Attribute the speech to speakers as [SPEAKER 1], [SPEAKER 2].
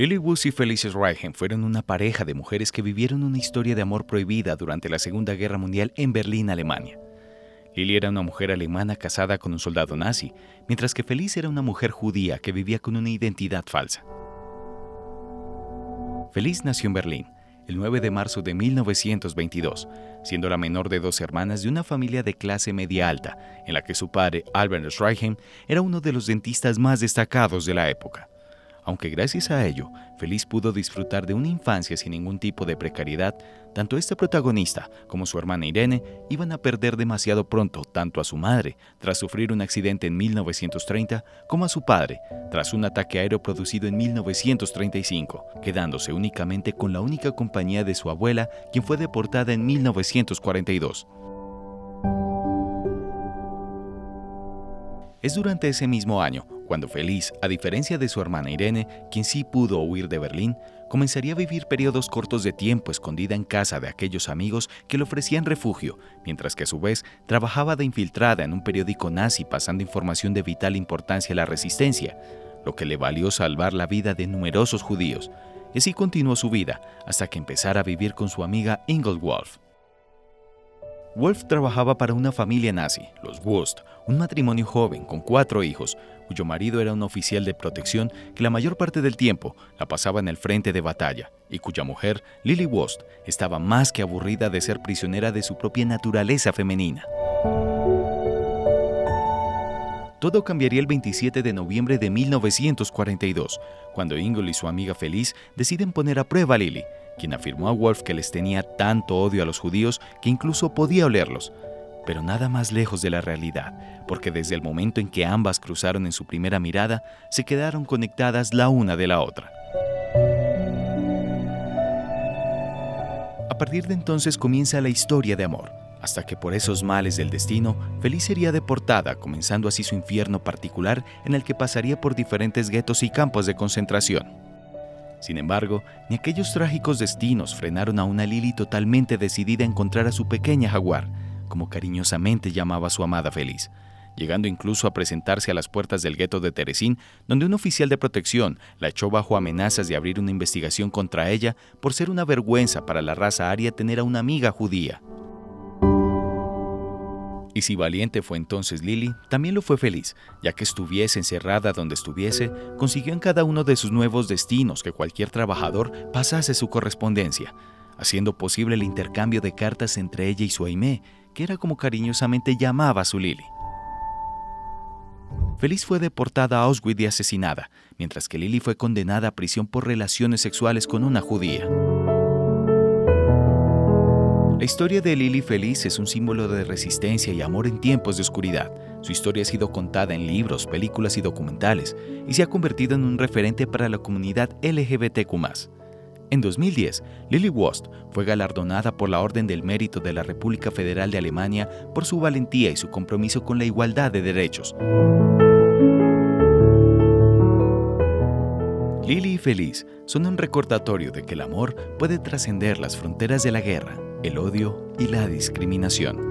[SPEAKER 1] Lily Woods y Felicia Reichen fueron una pareja de mujeres que vivieron una historia de amor prohibida durante la Segunda Guerra Mundial en Berlín, Alemania. Lily era una mujer alemana casada con un soldado nazi, mientras que Felicia era una mujer judía que vivía con una identidad falsa. Feliz nació en Berlín el 9 de marzo de 1922, siendo la menor de dos hermanas de una familia de clase media alta, en la que su padre, Albert Schreihheim, era uno de los dentistas más destacados de la época aunque gracias a ello, Feliz pudo disfrutar de una infancia sin ningún tipo de precariedad, tanto esta protagonista como su hermana Irene iban a perder demasiado pronto tanto a su madre, tras sufrir un accidente en 1930, como a su padre, tras un ataque aéreo producido en 1935, quedándose únicamente con la única compañía de su abuela, quien fue deportada en 1942. Es durante ese mismo año cuando Feliz, a diferencia de su hermana Irene, quien sí pudo huir de Berlín, comenzaría a vivir periodos cortos de tiempo escondida en casa de aquellos amigos que le ofrecían refugio, mientras que a su vez trabajaba de infiltrada en un periódico nazi pasando información de vital importancia a la resistencia, lo que le valió salvar la vida de numerosos judíos. Y así continuó su vida hasta que empezara a vivir con su amiga Ingrid Wolf. Trabajaba para una familia nazi, los Wurst, un matrimonio joven con cuatro hijos, cuyo marido era un oficial de protección que la mayor parte del tiempo la pasaba en el frente de batalla, y cuya mujer, Lily Wurst, estaba más que aburrida de ser prisionera de su propia naturaleza femenina. Todo cambiaría el 27 de noviembre de 1942, cuando Ingle y su amiga Feliz deciden poner a prueba a Lily, quien afirmó a Wolf que les tenía tanto odio a los judíos que incluso podía olerlos. Pero nada más lejos de la realidad, porque desde el momento en que ambas cruzaron en su primera mirada, se quedaron conectadas la una de la otra. A partir de entonces comienza la historia de amor hasta que por esos males del destino, Feliz sería deportada, comenzando así su infierno particular en el que pasaría por diferentes guetos y campos de concentración. Sin embargo, ni aquellos trágicos destinos frenaron a una Lily totalmente decidida a encontrar a su pequeña jaguar, como cariñosamente llamaba a su amada Feliz, llegando incluso a presentarse a las puertas del gueto de Teresín, donde un oficial de protección la echó bajo amenazas de abrir una investigación contra ella por ser una vergüenza para la raza aria tener a una amiga judía. Y si valiente fue entonces Lily, también lo fue feliz, ya que estuviese encerrada donde estuviese, consiguió en cada uno de sus nuevos destinos que cualquier trabajador pasase su correspondencia, haciendo posible el intercambio de cartas entre ella y su Aimé, que era como cariñosamente llamaba a su Lily. Feliz fue deportada a Auschwitz y asesinada, mientras que Lily fue condenada a prisión por relaciones sexuales con una judía. La historia de Lily Feliz es un símbolo de resistencia y amor en tiempos de oscuridad. Su historia ha sido contada en libros, películas y documentales y se ha convertido en un referente para la comunidad LGBTQ. En 2010, Lily Wost fue galardonada por la Orden del Mérito de la República Federal de Alemania por su valentía y su compromiso con la igualdad de derechos. Lily y Feliz son un recordatorio de que el amor puede trascender las fronteras de la guerra el odio y la discriminación.